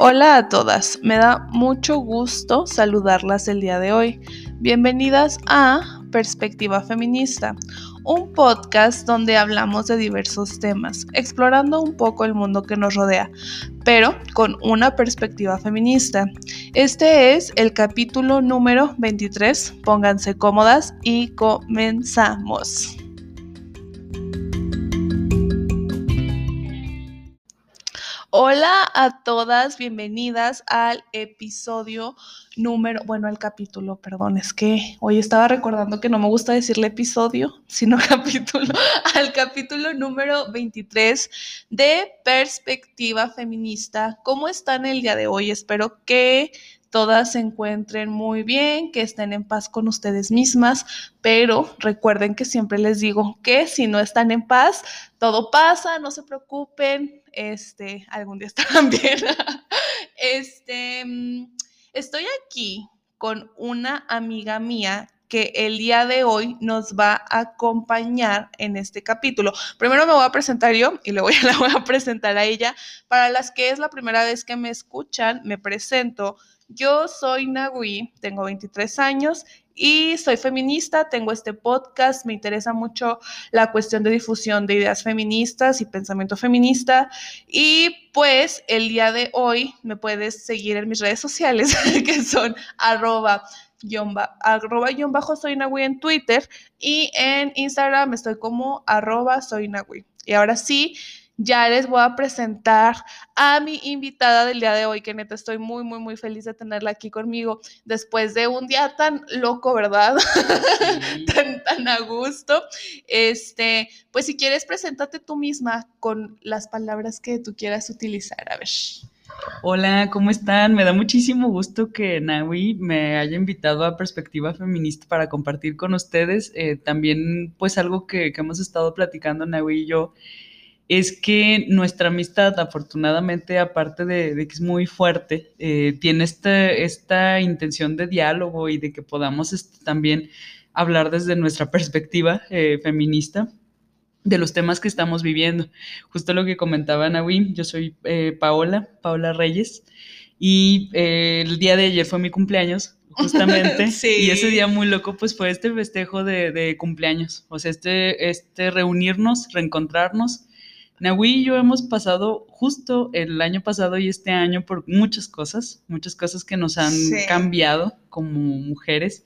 Hola a todas, me da mucho gusto saludarlas el día de hoy. Bienvenidas a Perspectiva Feminista, un podcast donde hablamos de diversos temas, explorando un poco el mundo que nos rodea, pero con una perspectiva feminista. Este es el capítulo número 23, pónganse cómodas y comenzamos. Hola a todas, bienvenidas al episodio número, bueno, al capítulo, perdón, es que hoy estaba recordando que no me gusta decirle episodio, sino capítulo, al capítulo número 23 de Perspectiva Feminista. ¿Cómo están el día de hoy? Espero que todas se encuentren muy bien, que estén en paz con ustedes mismas, pero recuerden que siempre les digo que si no están en paz, todo pasa, no se preocupen, este, algún día estarán bien. este, mm, estoy aquí con una amiga mía que el día de hoy nos va a acompañar en este capítulo. Primero me voy a presentar yo y luego la voy a presentar a ella. Para las que es la primera vez que me escuchan, me presento. Yo soy Nagui, tengo 23 años y soy feminista, tengo este podcast, me interesa mucho la cuestión de difusión de ideas feministas y pensamiento feminista y pues el día de hoy me puedes seguir en mis redes sociales que son arroba arroba bajo en Twitter y en Instagram estoy como arroba soy. Y ahora sí, ya les voy a presentar a mi invitada del día de hoy, que neta estoy muy, muy, muy feliz de tenerla aquí conmigo después de un día tan loco, ¿verdad? tan, tan a gusto. Este, pues si quieres, preséntate tú misma con las palabras que tú quieras utilizar. A ver. Hola, ¿cómo están? Me da muchísimo gusto que Nawi me haya invitado a Perspectiva Feminista para compartir con ustedes. Eh, también, pues, algo que, que hemos estado platicando Nawi y yo es que nuestra amistad, afortunadamente, aparte de, que es muy fuerte, eh, tiene esta, intención de diálogo y de que podamos este, también hablar desde nuestra perspectiva eh, feminista de los temas que estamos viviendo. Justo lo que comentaba Nawi, yo soy eh, Paola, Paola Reyes, y el día de ayer fue mi cumpleaños, justamente. Y ese día muy loco, pues fue este festejo de, de, cumpleaños. O sea, este, este reunirnos, reencontrarnos Nahui y yo hemos pasado justo el año pasado y este año por muchas cosas, muchas cosas que nos han cambiado como mujeres,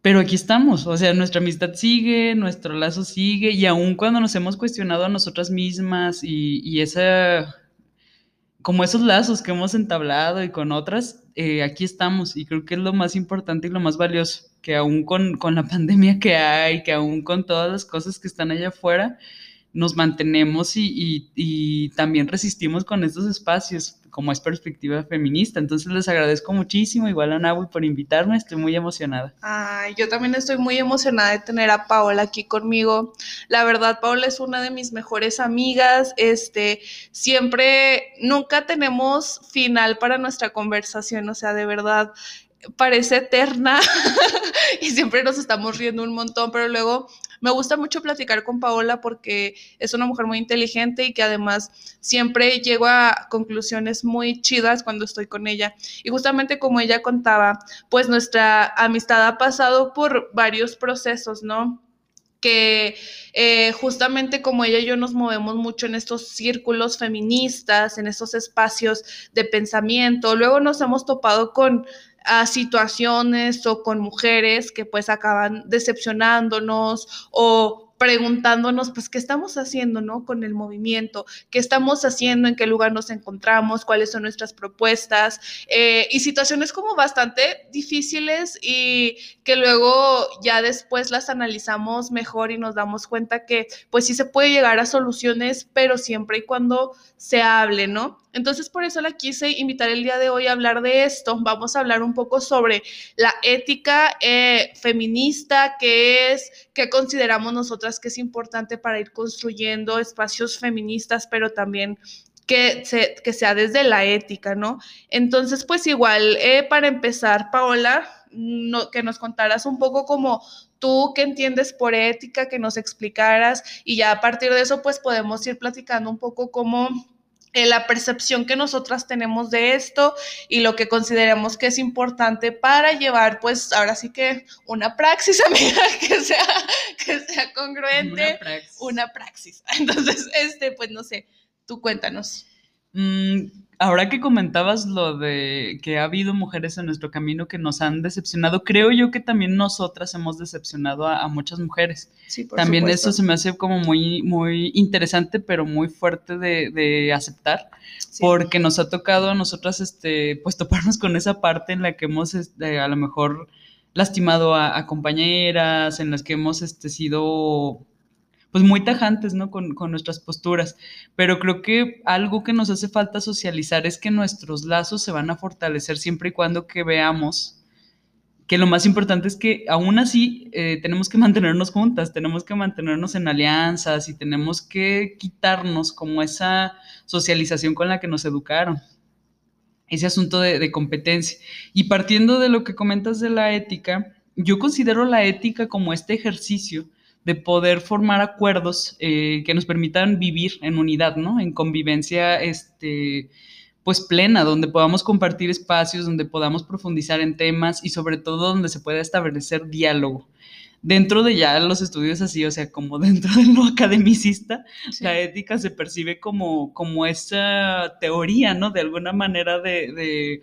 pero aquí estamos, o sea, nuestra amistad sigue, nuestro lazo sigue y aun cuando nos hemos cuestionado a nosotras mismas y, y esa, como esos lazos que hemos entablado y con otras, eh, aquí estamos y creo que es lo más importante y lo más valioso, que aún con, con la pandemia que hay, que aún con todas las cosas que están allá afuera, nos mantenemos y, también resistimos con estos espacios, como es perspectiva feminista. Entonces les agradezco muchísimo, igual a Nahui por invitarme, estoy muy emocionada. Ay, yo también estoy muy emocionada de tener a Paola aquí conmigo. La verdad, Paola es una de mis mejores amigas, este, siempre, nunca tenemos final para nuestra conversación, o sea, de verdad, parece eterna y siempre nos estamos riendo un montón, pero luego me gusta mucho platicar con Paola porque es una mujer muy inteligente y que además siempre llego a conclusiones muy chidas cuando estoy con ella. Y justamente como ella contaba, pues nuestra amistad ha pasado por varios procesos, ¿no? que eh, justamente como ella y yo nos movemos mucho en estos círculos feministas, en estos espacios de pensamiento, luego nos hemos topado con a situaciones o con mujeres que pues acaban decepcionándonos o preguntándonos, pues, ¿qué estamos haciendo, no? Con el movimiento, ¿qué estamos haciendo? ¿En qué lugar nos encontramos? ¿Cuáles son nuestras propuestas? Eh, y situaciones como bastante difíciles y que luego ya después las analizamos mejor y nos damos cuenta que, pues, sí se puede llegar a soluciones, pero siempre y cuando se hable, ¿no? Entonces, por eso la quise invitar el día de hoy a hablar de esto. Vamos a hablar un poco sobre la ética eh, feminista, qué es, qué consideramos nosotras que es importante para ir construyendo espacios feministas, pero también que, que sea desde la ética, ¿no? Entonces, pues igual, eh, para empezar, Paola, que nos contaras un poco como tú qué entiendes por ética, que nos explicaras y ya a partir de eso, pues podemos ir platicando un poco cómo la percepción que nosotras tenemos de esto y lo que consideramos que es importante para llevar, pues ahora sí que una praxis, amiga, que sea, que sea congruente. Una praxis. Una praxis. Entonces, este, pues no sé, tú cuéntanos. Mm, ahora que comentabas lo de que ha habido mujeres en nuestro camino que nos han decepcionado, creo yo que también nosotras hemos decepcionado a, muchas mujeres. Sí, por también eso se me hace como muy, muy interesante, pero muy fuerte de, aceptar, porque nos ha tocado a nosotras, este, pues toparnos con esa parte en la que hemos, este, a lo mejor lastimado a, a, compañeras, en las que hemos este, sido pues muy tajantes, ¿no? Con, nuestras posturas. Pero creo que algo que nos hace falta socializar es que nuestros lazos se van a fortalecer siempre y cuando que veamos que lo más importante es que aún así eh, tenemos que mantenernos juntas, tenemos que mantenernos en alianzas y tenemos que quitarnos como esa socialización con la que nos educaron, ese asunto de competencia. Y partiendo de lo que comentas de la ética, yo considero la ética como este ejercicio de poder formar acuerdos eh, que nos permitan vivir en unidad, ¿no? En convivencia, este, pues plena, donde podamos compartir espacios, donde podamos profundizar en temas y sobre todo donde se pueda establecer diálogo. Dentro de ya los estudios así, o sea, como dentro de lo academicista, la ética se percibe como, como esa teoría, ¿no? De alguna manera de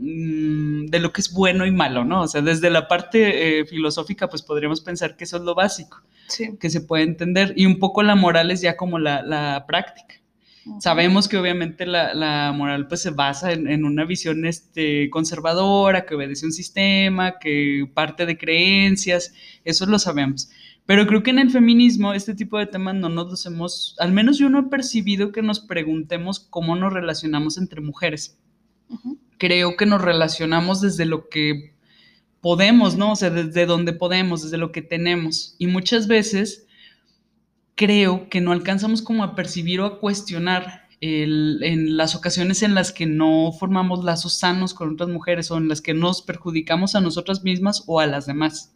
de lo que es bueno y malo, ¿no? O sea, desde la parte eh, filosófica, pues podríamos pensar que eso es lo básico, que se puede entender, y un poco la moral es ya como la, práctica. Sabemos que obviamente la, moral pues se basa en, una visión este, conservadora, que obedece un sistema, que parte de creencias, eso lo sabemos. Pero creo que en el feminismo este tipo de temas no nos los hemos, al menos yo no he percibido que nos preguntemos cómo nos relacionamos entre mujeres creo que nos relacionamos desde lo que podemos, ¿no? O sea, desde donde podemos, desde lo que tenemos. Y muchas veces creo que no alcanzamos como a percibir o a cuestionar en las ocasiones en las que no formamos lazos sanos con otras mujeres o en las que nos perjudicamos a nosotras mismas o a las demás.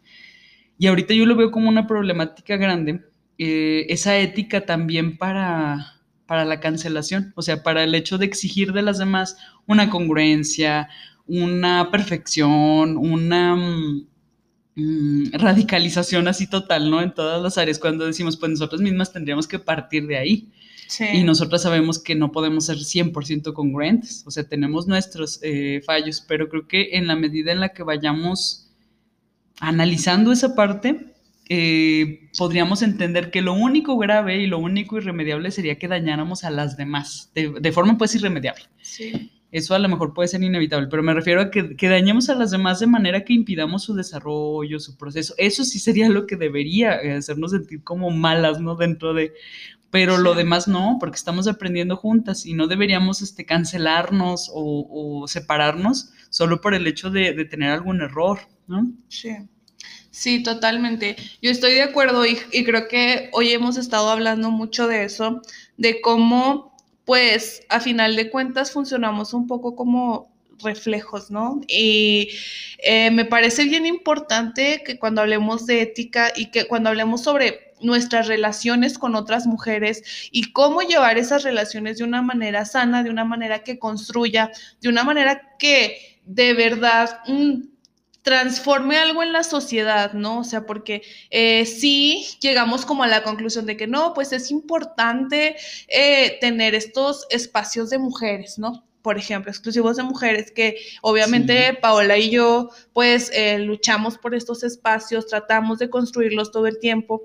Y ahorita yo lo veo como una problemática grande, eh, esa ética también para, para la cancelación, o sea, para el hecho de exigir de las demás una congruencia, una perfección, una mm, mm, radicalización así total, ¿no? En todas las áreas, cuando decimos, pues nosotras mismas tendríamos que partir de ahí. Y nosotras sabemos que no podemos ser 100% congruentes, o sea, tenemos nuestros eh, fallos, pero creo que en la medida en la que vayamos analizando esa parte, eh, podríamos entender que lo único grave y lo único irremediable sería que dañáramos a las demás, de, forma pues irremediable. Sí. Eso a lo mejor puede ser inevitable, pero me refiero a que, que, dañemos a las demás de manera que impidamos su desarrollo, su proceso. Eso sí sería lo que debería eh, hacernos sentir como malas, ¿no? Dentro de... Pero lo demás no, porque estamos aprendiendo juntas y no deberíamos este, cancelarnos o, separarnos solo por el hecho de, de tener algún error, ¿no? Sí. Sí, totalmente. Yo estoy de acuerdo y, creo que hoy hemos estado hablando mucho de eso, de cómo, pues, a final de cuentas funcionamos un poco como reflejos, ¿no? Y eh, me parece bien importante que cuando hablemos de ética y que cuando hablemos sobre nuestras relaciones con otras mujeres y cómo llevar esas relaciones de una manera sana, de una manera que construya, de una manera que de verdad... Mm, transforme algo en la sociedad, ¿no? O sea, porque eh, sí llegamos como a la conclusión de que no, pues es importante eh, tener estos espacios de mujeres, ¿no? Por ejemplo, exclusivos de mujeres, que obviamente Paola y yo, pues eh, luchamos por estos espacios, tratamos de construirlos todo el tiempo,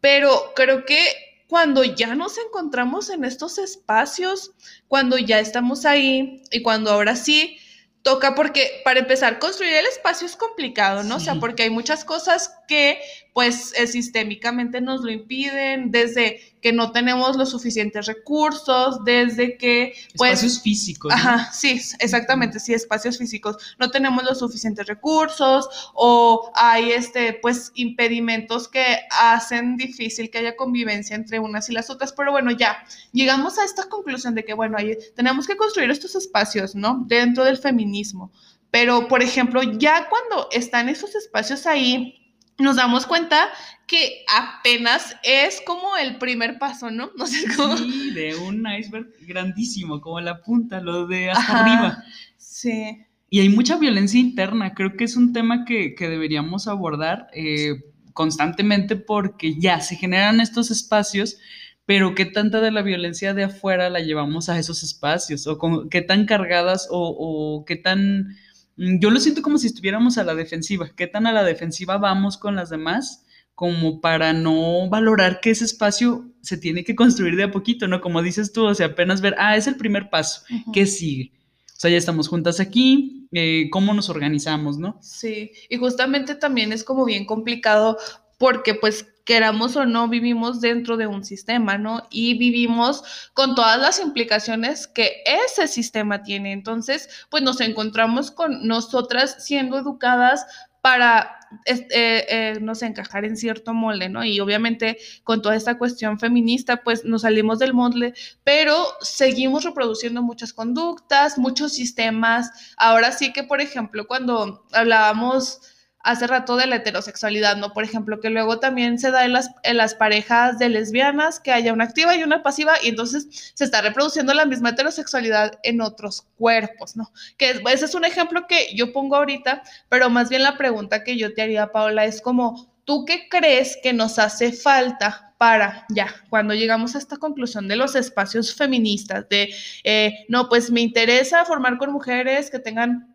pero creo que cuando ya nos encontramos en estos espacios, cuando ya estamos ahí y cuando ahora sí toca porque, para empezar, construir el espacio es complicado, ¿no? O sea, porque hay muchas cosas que pues eh, sistémicamente nos lo impiden, desde que no tenemos los suficientes recursos, desde que... Pues, espacios físicos. Ajá, sí, exactamente, sí, espacios físicos. No tenemos los suficientes recursos o hay, este, pues, impedimentos que hacen difícil que haya convivencia entre unas y las otras, pero bueno, ya, llegamos a esta conclusión de que, bueno, ahí tenemos que construir estos espacios, ¿no? Dentro del feminismo. Pero, por ejemplo, ya cuando están esos espacios ahí, nos damos cuenta que apenas es como el primer paso, ¿no? No sé cómo. Sí, de un iceberg grandísimo, como la punta, lo de hasta arriba. Sí. Y hay mucha violencia interna, creo que es un tema que, deberíamos abordar eh, constantemente porque ya se generan estos espacios, pero qué tanta de la violencia de afuera la llevamos a esos espacios, o qué tan cargadas o, o qué tan yo lo siento como si estuviéramos a la defensiva. ¿Qué tan a la defensiva vamos con las demás? Como para no valorar que ese espacio se tiene que construir de a poquito, ¿no? Como dices tú, o sea, apenas ver, ah, es el primer paso, ¿qué sigue? O sea, ya estamos juntas aquí, eh, ¿cómo nos organizamos, no? Sí, y justamente también es como bien complicado porque pues queramos o no, vivimos dentro de un sistema, ¿no? Y vivimos con todas las implicaciones que ese sistema tiene. Entonces, pues nos encontramos con nosotras siendo educadas para eh, eh, no sé, encajar en cierto molde, ¿no? Y obviamente con toda esta cuestión feminista, pues nos salimos del molde, pero seguimos reproduciendo muchas conductas, muchos sistemas. Ahora sí que, por ejemplo, cuando hablábamos hace rato de la heterosexualidad, ¿no? Por ejemplo, que luego también se da en las, en las parejas de lesbianas que haya una activa y una pasiva y entonces se está reproduciendo la misma heterosexualidad en otros cuerpos, ¿no? Que ese es un ejemplo que yo pongo ahorita, pero más bien la pregunta que yo te haría, Paola, es como, ¿tú qué crees que nos hace falta para, ya, cuando llegamos a esta conclusión de los espacios feministas, de, eh, no, pues me interesa formar con mujeres que tengan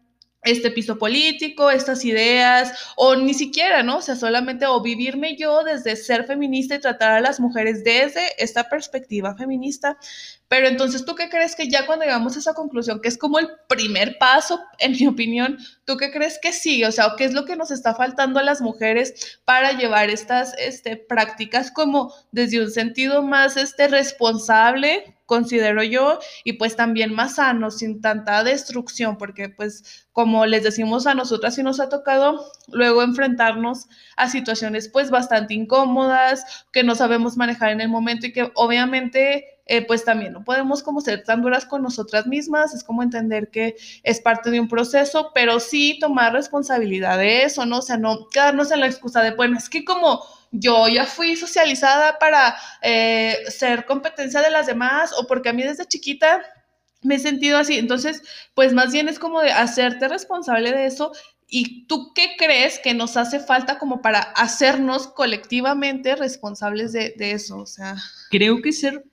este piso político, estas ideas, o ni siquiera, ¿no? O sea, solamente o vivirme yo desde ser feminista y tratar a las mujeres desde esta perspectiva feminista. Pero entonces, ¿tú qué crees que ya cuando llegamos a esa conclusión, que es como el primer paso, en mi opinión, ¿tú qué crees que sigue? O sea, ¿qué es lo que nos está faltando a las mujeres para llevar estas este, prácticas como desde un sentido más este, responsable, considero yo, y pues también más sano, sin tanta destrucción, porque pues como les decimos a nosotras, sí nos ha tocado luego enfrentarnos a situaciones pues bastante incómodas, que no sabemos manejar en el momento y que obviamente eh, pues también no podemos como ser tan duras con nosotras mismas, es como entender que es parte de un proceso, pero sí tomar responsabilidad de eso, ¿no? O sea, no quedarnos en la excusa de, bueno, es que como yo ya fui socializada para eh, ser competencia de las demás o porque a mí desde chiquita me he sentido así. Entonces, pues más bien es como de hacerte responsable de eso. ¿Y tú qué crees que nos hace falta como para hacernos colectivamente responsables de, de eso? O sea. Creo que ser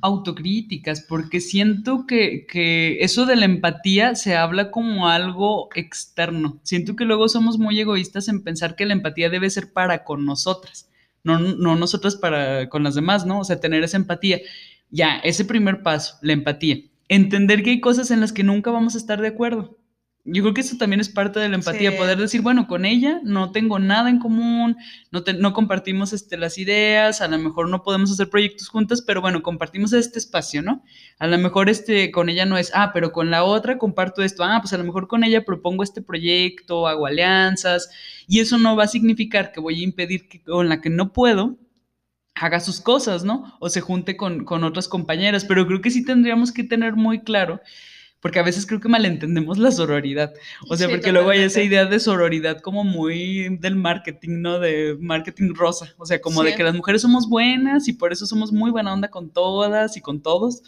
autocríticas, porque siento que, eso de la empatía se habla como algo externo. Siento que luego somos muy egoístas en pensar que la empatía debe ser para con nosotras, no, no nosotras para con las demás, ¿no? O sea, tener esa empatía. Ya, ese primer paso, la empatía. Entender que hay cosas en las que nunca vamos a estar de acuerdo. Yo creo que eso también es parte de la empatía, poder decir, bueno, con ella no tengo nada en común, no, no compartimos este, las ideas, a lo mejor no podemos hacer proyectos juntas, pero bueno, compartimos este espacio, ¿no? A lo mejor este, con ella no es, ah, pero con la otra comparto esto, ah, pues a lo mejor con ella propongo este proyecto, hago alianzas, y eso no va a significar que voy a impedir que con la que no puedo, haga sus cosas, ¿no? O se junte con, con otras compañeras, pero creo que sí tendríamos que tener muy claro porque a veces creo que malentendemos la sororidad. O sea, porque luego hay esa idea de sororidad como muy del marketing, ¿no? De marketing rosa. O sea, como de que las mujeres somos buenas y por eso somos muy buena onda con todas y con todos.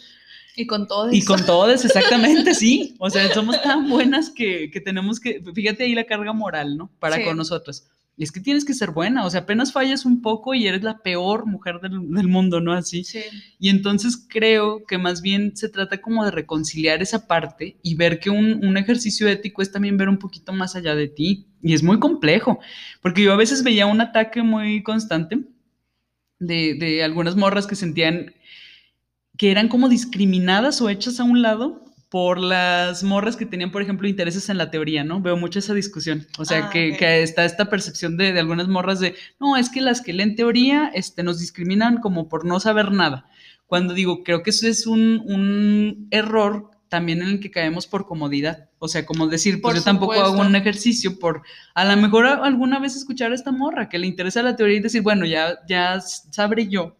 Y con todos. Y con todos, exactamente, sí. O sea, somos tan buenas que, que, tenemos que, fíjate ahí la carga moral, ¿no? Para con nosotros es que tienes que ser buena, o sea, apenas fallas un poco y eres la peor mujer del, mundo, ¿no? Así. Sí. Y entonces creo que más bien se trata como de reconciliar esa parte y ver que un, ejercicio ético es también ver un poquito más allá de ti. Y es muy complejo, porque yo a veces veía un ataque muy constante de, de algunas morras que sentían que eran como discriminadas o hechas a un lado por las morras que tenían, por ejemplo, intereses en la teoría, ¿no? Veo mucho esa discusión. O sea, ah, que, está esta percepción de, algunas morras de, no, es que las que leen teoría este, nos discriminan como por no saber nada. Cuando digo, creo que eso es un, error también en el que caemos por comodidad. O sea, como decir, pues yo tampoco hago un ejercicio por a lo mejor alguna vez escuchar a esta morra que le interesa la teoría y decir, bueno, ya, ya sabré yo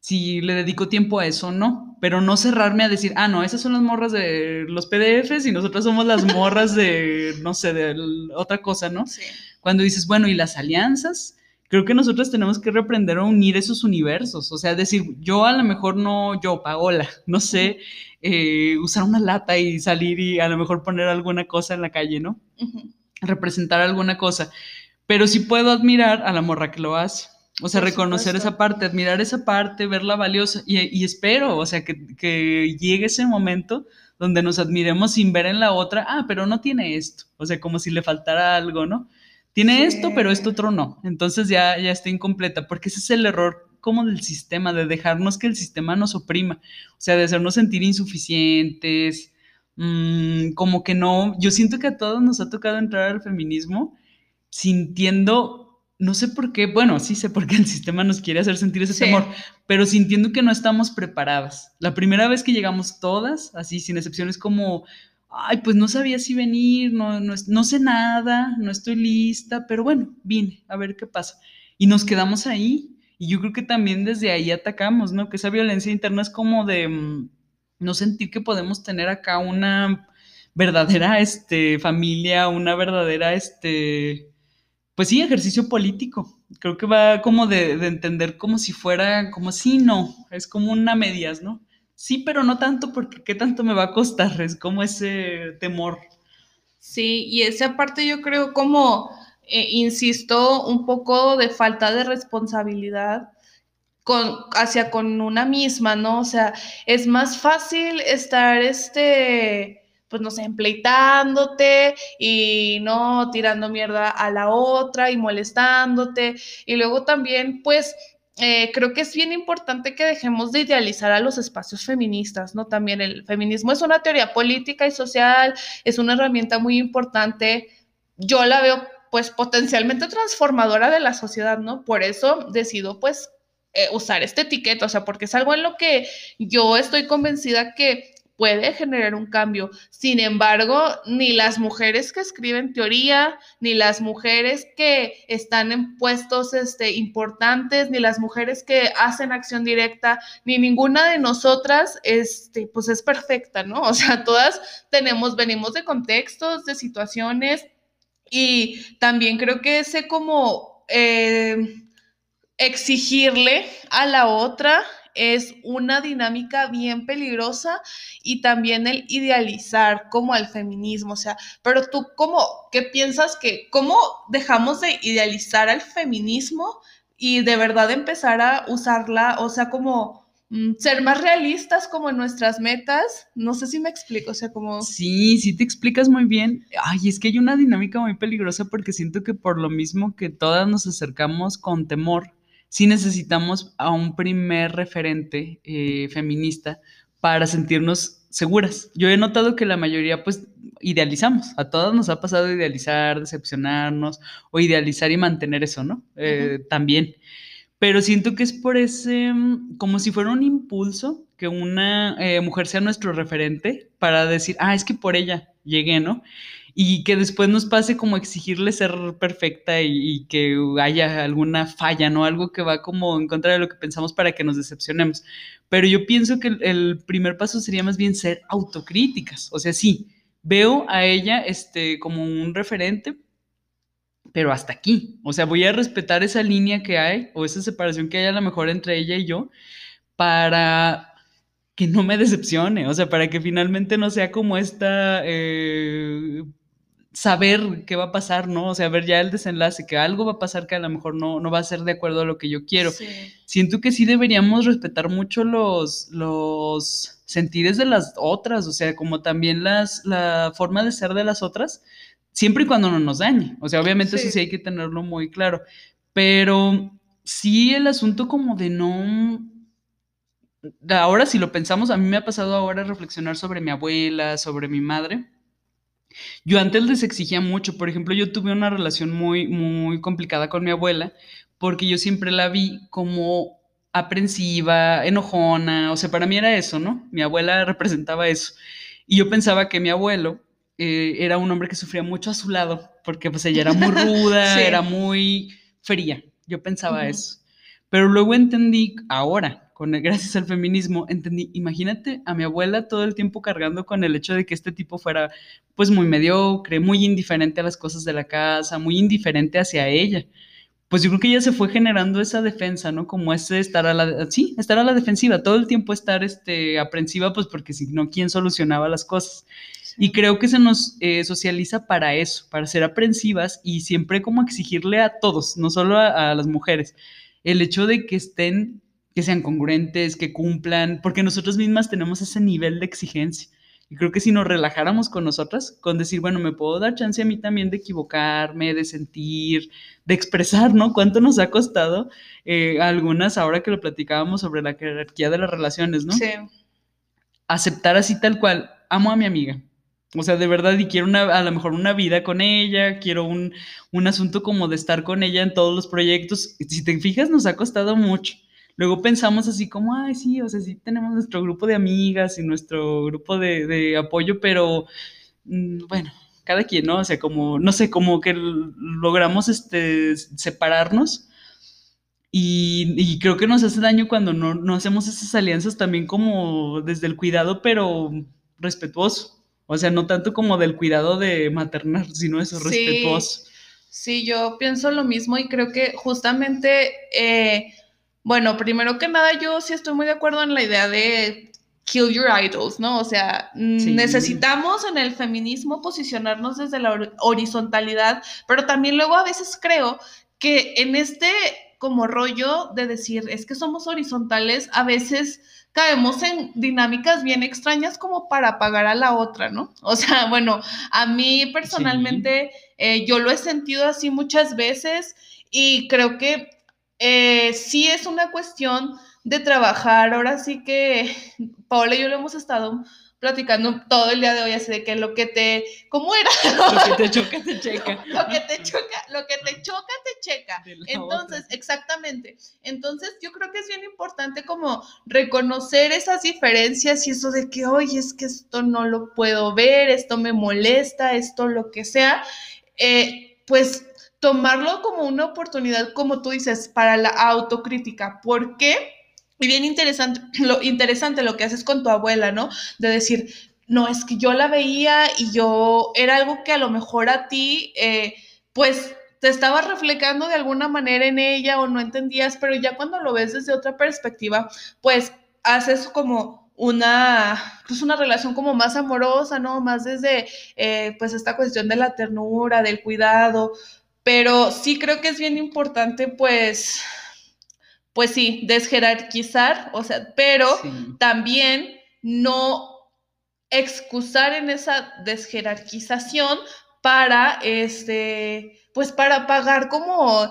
si le dedico tiempo a eso o no, pero no cerrarme a decir, ah, no, esas son las morras de los PDFs y nosotras somos las morras de, no sé, de otra cosa, ¿no? Sí. Cuando dices, bueno, ¿y las alianzas? creo que nosotros tenemos que reprender o unir esos universos. O sea, decir, yo a lo mejor no, yo, Paola, no sé, eh, usar una lata y salir y a lo mejor poner alguna cosa en la calle, ¿no? Representar alguna cosa. Pero sí puedo admirar a la morra que lo hace. O sea, reconocer esa parte, admirar esa parte, verla valiosa. Y, espero, o sea, que, que, llegue ese momento donde nos admiremos sin ver en la otra, ah, pero no tiene esto. O sea, como si le faltara algo, ¿no? Tiene esto, pero esto otro no. Entonces ya, ya está incompleta, porque ese es el error como del sistema, de dejarnos que el sistema nos oprima, o sea, de hacernos sentir insuficientes, mm, como que no, yo siento que a todos nos ha tocado entrar al feminismo sintiendo, no sé por qué, bueno, sí sé por qué el sistema nos quiere hacer sentir ese temor, pero sintiendo que no estamos preparadas. La primera vez que llegamos todas, así sin excepciones, como ay, pues no sabía si venir, no, no, sé nada, no estoy lista, pero bueno, vine a ver qué pasa. Y nos quedamos ahí. Y yo creo que también desde ahí atacamos, ¿no? Que esa violencia interna es como de mm, no sentir que podemos tener acá una verdadera este, familia, una verdadera, este, pues sí, ejercicio político. Creo que va como de, de entender como si fuera, como si no, es como una medias, ¿no? sí, pero no tanto porque qué tanto me va a costar, es como ese temor. Sí, y esa parte yo creo como, eh, insisto, un poco de falta de responsabilidad con, hacia con una misma, ¿no? O sea, es más fácil estar, este, pues no sé, empleitándote y no tirando mierda a la otra y molestándote. Y luego también, pues, eh, creo que es bien importante que dejemos de idealizar a los espacios feministas, ¿no? También el feminismo es una teoría política y social, es una herramienta muy importante. Yo la veo, pues, potencialmente transformadora de la sociedad, ¿no? Por eso decido, pues, eh, usar este etiqueta, o sea, porque es algo en lo que yo estoy convencida que puede generar un cambio. Sin embargo, ni las mujeres que escriben teoría, ni las mujeres que están en puestos este, importantes, ni las mujeres que hacen acción directa, ni ninguna de nosotras, este, pues es perfecta, ¿no? O sea, todas tenemos, venimos de contextos, de situaciones, y también creo que ese como eh, exigirle a la otra es una dinámica bien peligrosa y también el idealizar como al feminismo, o sea, pero tú cómo, ¿qué piensas que, cómo dejamos de idealizar al feminismo y de verdad empezar a usarla, o sea, como mm, ser más realistas como en nuestras metas. No sé si me explico, o sea, como... Sí, sí te explicas muy bien. Ay, es que hay una dinámica muy peligrosa porque siento que por lo mismo que todas nos acercamos con temor sí necesitamos a un primer referente eh, feminista para sentirnos seguras. Yo he notado que la mayoría pues idealizamos, a todas nos ha pasado idealizar, decepcionarnos o idealizar y mantener eso, ¿no? Eh, también. Pero siento que es por ese, mm, como si fuera un impulso que una eh, mujer sea nuestro referente para decir, ah, es que por ella llegué, ¿no? Y que después nos pase como exigirle ser perfecta y, que haya alguna falla, ¿no? Algo que va como en contra de lo que pensamos para que nos decepcionemos. Pero yo pienso que el, primer paso sería más bien ser autocríticas. O sea, sí, veo a ella este, como un referente, pero hasta aquí. O sea, voy a respetar esa línea que hay o esa separación que hay a lo mejor entre ella y yo para que no me decepcione, o sea, para que finalmente no sea como esta eh, saber qué va a pasar, ¿no? O sea, ver ya el desenlace, que algo va a pasar que a lo mejor no, no va a ser de acuerdo a lo que yo quiero. Siento que sí deberíamos respetar mucho los, los sentires de las otras, o sea, como también las, la forma de ser de las otras, siempre y cuando no nos dañe. O sea, obviamente eso sí hay que tenerlo muy claro. Pero sí el asunto como de no... Ahora si lo pensamos, a mí me ha pasado ahora reflexionar sobre mi abuela, sobre mi madre yo antes les exigía mucho, por ejemplo, yo tuve una relación muy, muy complicada con mi abuela porque yo siempre la vi como aprensiva, enojona, o sea, para mí era eso, ¿no? Mi abuela representaba eso. Y yo pensaba que mi abuelo eh, era un hombre que sufría mucho a su lado, porque pues ella era muy ruda, era muy fría, yo pensaba eso. Pero luego entendí, ahora, gracias al feminismo, entendí, imagínate a mi abuela todo el tiempo cargando con el hecho de que este tipo fuera pues muy mediocre, muy indiferente a las cosas de la casa, muy indiferente hacia ella. pues yo creo que ya se fue generando esa defensa, ¿no? Como ese estar a la, sí, estar a la defensiva, todo el tiempo estar este, aprensiva, pues porque si no, ¿quién solucionaba las cosas? Y creo que se nos eh, socializa para eso, para ser aprensivas y siempre como exigirle a todos, no solo a, a las mujeres, el hecho de que estén, que sean congruentes, que cumplan, porque nosotros mismas tenemos ese nivel de exigencia. Y creo que si nos relajáramos con nosotras, con decir, bueno, me puedo dar chance a mí también de equivocarme, de sentir, de expresar, ¿no? ¿Cuánto nos ha costado eh, algunas, ahora que lo platicábamos sobre la jerarquía de las relaciones, ¿no? Sí. Aceptar así tal cual, amo a mi amiga. O sea, de verdad, y quiero una, a lo mejor una vida con ella, quiero un, un asunto como de estar con ella en todos los proyectos. Si te fijas, nos ha costado mucho luego pensamos así como, ay, sí, o sea, sí tenemos nuestro grupo de amigas y nuestro grupo de, apoyo, pero mm, bueno, cada quien, ¿no? O sea, como, no sé, como que logramos este, separarnos. Y, creo que nos hace daño cuando no, no, hacemos esas alianzas también como desde el cuidado, pero respetuoso. O sea, no tanto como del cuidado de maternar, sino eso, respetuoso. Sí, yo pienso lo mismo y creo que justamente eh, bueno, primero que nada, yo sí estoy muy de acuerdo en la idea de kill your idols, ¿no? O sea, necesitamos en el feminismo posicionarnos desde la horizontalidad, pero también luego a veces creo que en este como rollo de decir, es que somos horizontales, a veces caemos en dinámicas bien extrañas como para pagar a la otra, ¿no? O sea, bueno, a mí personalmente eh, yo lo he sentido así muchas veces y creo que eh, sí es una cuestión de trabajar. Ahora sí que Paola y yo lo hemos estado platicando todo el día de hoy, así de que lo que te, ¿cómo era? Lo que te choca, te checa. lo que te choca, lo que te choca, te checa. Entonces, exactamente. Entonces, yo creo que es bien importante como reconocer esas diferencias y eso de que, oye, es que esto no lo puedo ver, esto me molesta, esto lo que sea. Eh, pues tomarlo como una oportunidad, como tú dices, para la autocrítica. ¿Por qué? Y bien interesante lo, interesante lo que haces con tu abuela, ¿no? De decir, no, es que yo la veía y yo era algo que a lo mejor a ti, eh, pues te estabas reflejando de alguna manera en ella o no entendías, pero ya cuando lo ves desde otra perspectiva, pues haces como una, pues una relación como más amorosa, ¿no? Más desde, eh, pues esta cuestión de la ternura, del cuidado, pero sí creo que es bien importante, pues, pues sí, desjerarquizar, o sea, pero también no excusar en esa desjerarquización para este pues para pagar como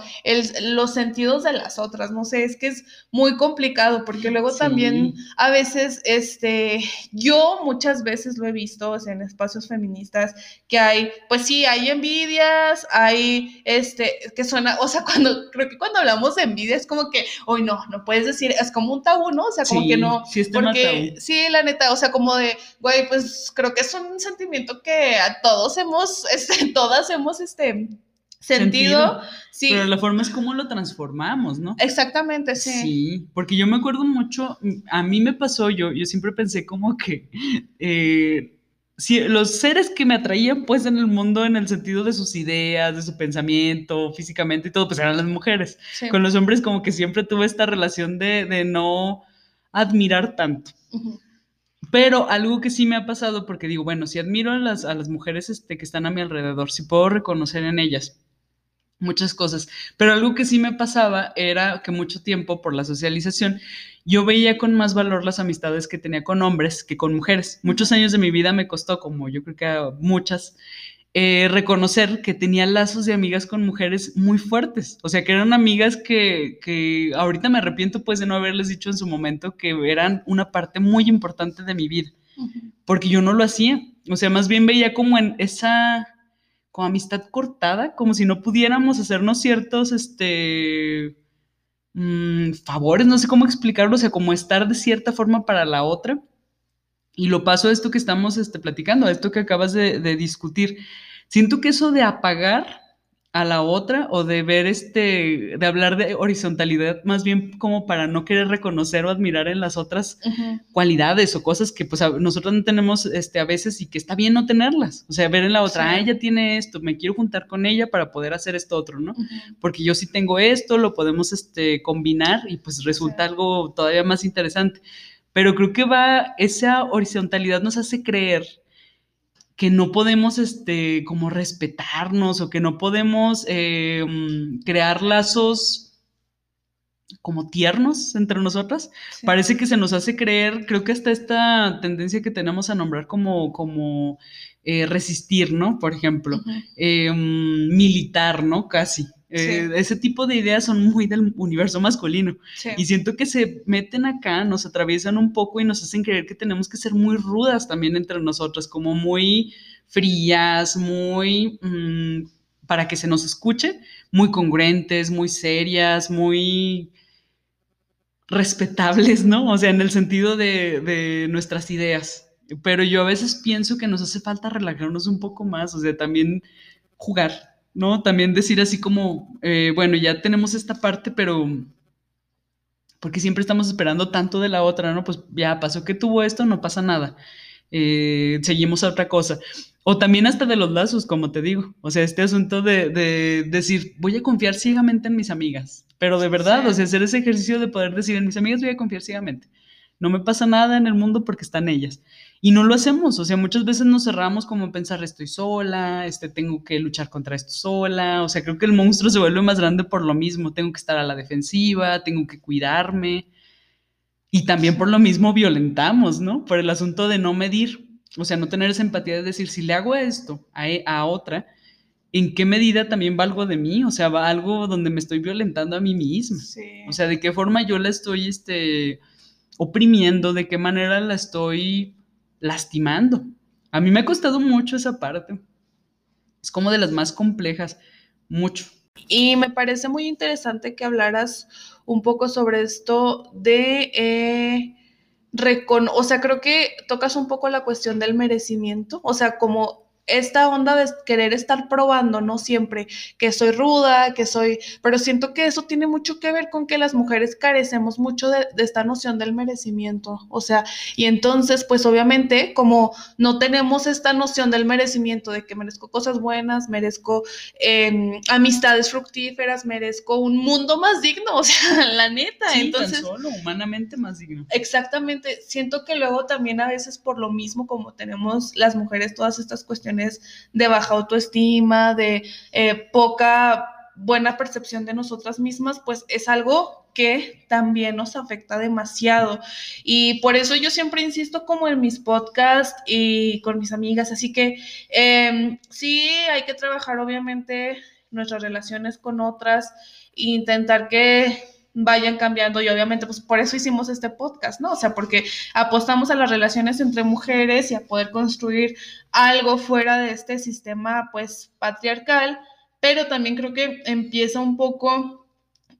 los sentidos de las otras, no sé, es que es muy complicado porque luego también a veces, este, yo muchas veces lo he visto en espacios feministas que hay, pues sí, hay envidias, hay, este, que suena, o sea, cuando, creo que cuando hablamos de envidia es como que, hoy no, no puedes decir, es como un tabú, ¿no? O sea, como que no, sí, porque, sí, la neta, o sea, como de, güey, pues creo que es un sentimiento que a todos hemos, este, todas hemos, este, sentido, sí. Pero la forma es cómo lo transformamos, ¿no? Exactamente, sí. Sí, porque yo me acuerdo mucho, a mí me pasó, yo, yo siempre pensé como que eh, si los seres que me atraían pues en el mundo en el sentido de sus ideas, de su pensamiento, físicamente y todo, pues eran las mujeres. Con los hombres como que siempre tuve esta relación de, no admirar tanto. Pero algo que sí me ha pasado, porque digo, bueno, si admiro a las, a las mujeres este, que están a mi alrededor, si puedo reconocer en ellas muchas cosas. Pero algo que sí me pasaba era que mucho tiempo por la socialización yo veía con más valor las amistades que tenía con hombres que con mujeres. Muchos años de mi vida me costó, como yo creo que a muchas, eh, reconocer que tenía lazos de amigas con mujeres muy fuertes. O sea, que eran amigas que, que ahorita me arrepiento pues de no haberles dicho en su momento que eran una parte muy importante de mi vida. Porque yo no lo hacía. O sea, más bien veía como en esa como amistad cortada, como si no pudiéramos hacernos ciertos, este, mm, favores, no sé cómo explicarlo, o sea, como estar de cierta forma para la otra. Y lo paso a esto que estamos este, platicando, a esto que acabas de, discutir. Siento que eso de apagar a la otra o de ver este, de hablar de horizontalidad más bien como para no querer reconocer o admirar en las otras cualidades o cosas que pues nosotros no tenemos este, a veces y que está bien no tenerlas. O sea, ver en la otra, ah, ella tiene esto, me quiero juntar con ella para poder hacer esto otro, ¿no? Porque yo sí tengo esto, lo podemos este, combinar y pues resulta algo todavía más interesante. Pero creo que va, esa horizontalidad nos hace creer que no podemos, este, como respetarnos o que no podemos eh, mm, crear lazos como tiernos entre nosotras. Parece que se nos hace creer, creo que hasta esta tendencia que tenemos a nombrar como, como eh, resistir, ¿no? Por ejemplo, eh, mm, militar, ¿no? Casi. Eh, ese tipo de ideas son muy del universo masculino. Y siento que se meten acá, nos atraviesan un poco y nos hacen creer que tenemos que ser muy rudas también entre nosotras, como muy frías, muy, mm, para que se nos escuche, muy congruentes, muy serias, muy respetables, ¿no? O sea, en el sentido de, de nuestras ideas. Pero yo a veces pienso que nos hace falta relajarnos un poco más, o sea, también jugar, ¿no? También decir así como, eh, bueno, ya tenemos esta parte, pero porque siempre estamos esperando tanto de la otra, ¿no? Pues ya pasó que tuvo esto, no pasa nada. Eh, seguimos a otra cosa. O también hasta de los lazos, como te digo. O sea, este asunto de, decir, voy a confiar ciegamente en mis amigas. Pero de verdad, o sea, hacer ese ejercicio de poder decir, en mis amigas voy a confiar ciegamente. No me pasa nada en el mundo porque están ellas. Y no lo hacemos, o sea, muchas veces nos cerramos como pensar, estoy sola, este, tengo que luchar contra esto sola, o sea, creo que el monstruo se vuelve más grande por lo mismo, tengo que estar a la defensiva, tengo que cuidarme. Y también por lo mismo violentamos, ¿no? Por el asunto de no medir, o sea, no tener esa empatía de decir, si le hago esto a, e, a otra, ¿en qué medida también va algo de mí? O sea, va algo donde me estoy violentando a mí misma. O sea, de qué forma yo la estoy, este, oprimiendo, de qué manera la estoy lastimando. A mí me ha costado mucho esa parte. Es como de las más complejas, mucho. Y me parece muy interesante que hablaras un poco sobre esto de... Eh, o sea, creo que tocas un poco la cuestión del merecimiento, o sea, como esta onda de querer estar probando, ¿no? Siempre que soy ruda, que soy, pero siento que eso tiene mucho que ver con que las mujeres carecemos mucho de, esta noción del merecimiento, o sea, y entonces, pues obviamente, como no tenemos esta noción del merecimiento, de que merezco cosas buenas, merezco em, amistades fructíferas, merezco un mundo más digno, o sea, la neta, sí, entonces... Tan solo, humanamente más digno. Exactamente, siento que luego también a veces por lo mismo, como tenemos las mujeres todas estas cuestiones, de baja autoestima, de eh, poca buena percepción de nosotras mismas, pues es algo que también nos afecta demasiado. Y por eso yo siempre insisto como en mis podcasts y con mis amigas. Así que em, sí, hay que trabajar obviamente nuestras relaciones con otras e intentar que vayan cambiando y obviamente pues por eso hicimos este podcast, ¿no? O sea, porque apostamos a las relaciones entre mujeres y a poder construir algo fuera de este sistema pues patriarcal, pero también creo que empieza un poco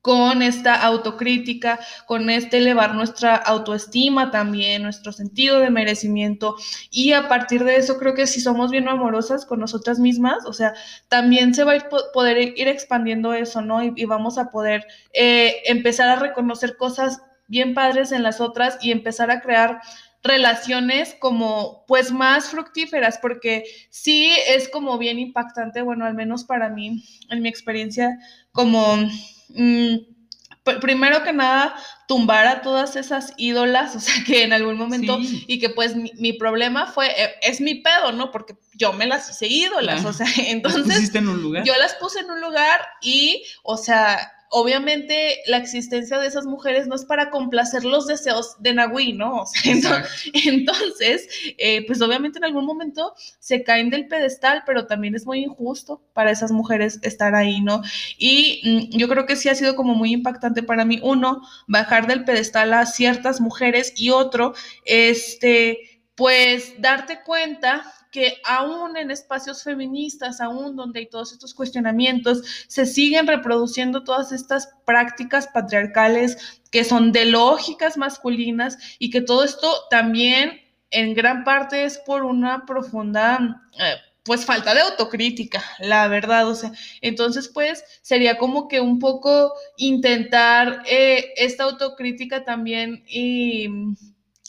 con esta autocrítica, con este elevar nuestra autoestima también, nuestro sentido de merecimiento. Y a partir de eso creo que si somos bien amorosas con nosotras mismas, o sea, también se va a poder ir expandiendo eso, ¿no? Y, vamos a poder eh, empezar a reconocer cosas bien padres en las otras y empezar a crear relaciones como pues más fructíferas, porque sí es como bien impactante, bueno, al menos para mí, en mi experiencia, como Mm, primero que nada, tumbar a todas esas ídolas, o sea, que en algún momento, y que pues mi, problema fue, eh, es mi pedo, ¿no? Porque yo me las hice ídolas, o sea, entonces... Yo las puse en un lugar y, o sea, obviamente la existencia de esas mujeres no es para complacer los deseos de Nahui, ¿no? entonces, eh, pues obviamente en algún momento se caen del pedestal, pero también es muy injusto para esas mujeres estar ahí, ¿no? Y mm, yo creo que sí ha sido como muy impactante para mí, uno, bajar del pedestal a ciertas mujeres y otro, este, pues darte cuenta que aún en espacios feministas, aún donde hay todos estos cuestionamientos, se siguen reproduciendo todas estas prácticas patriarcales que son de lógicas masculinas y que todo esto también en gran parte es por una profunda... Eh, pues falta de autocrítica, la verdad, o sea, entonces pues sería como que un poco intentar eh, esta autocrítica también y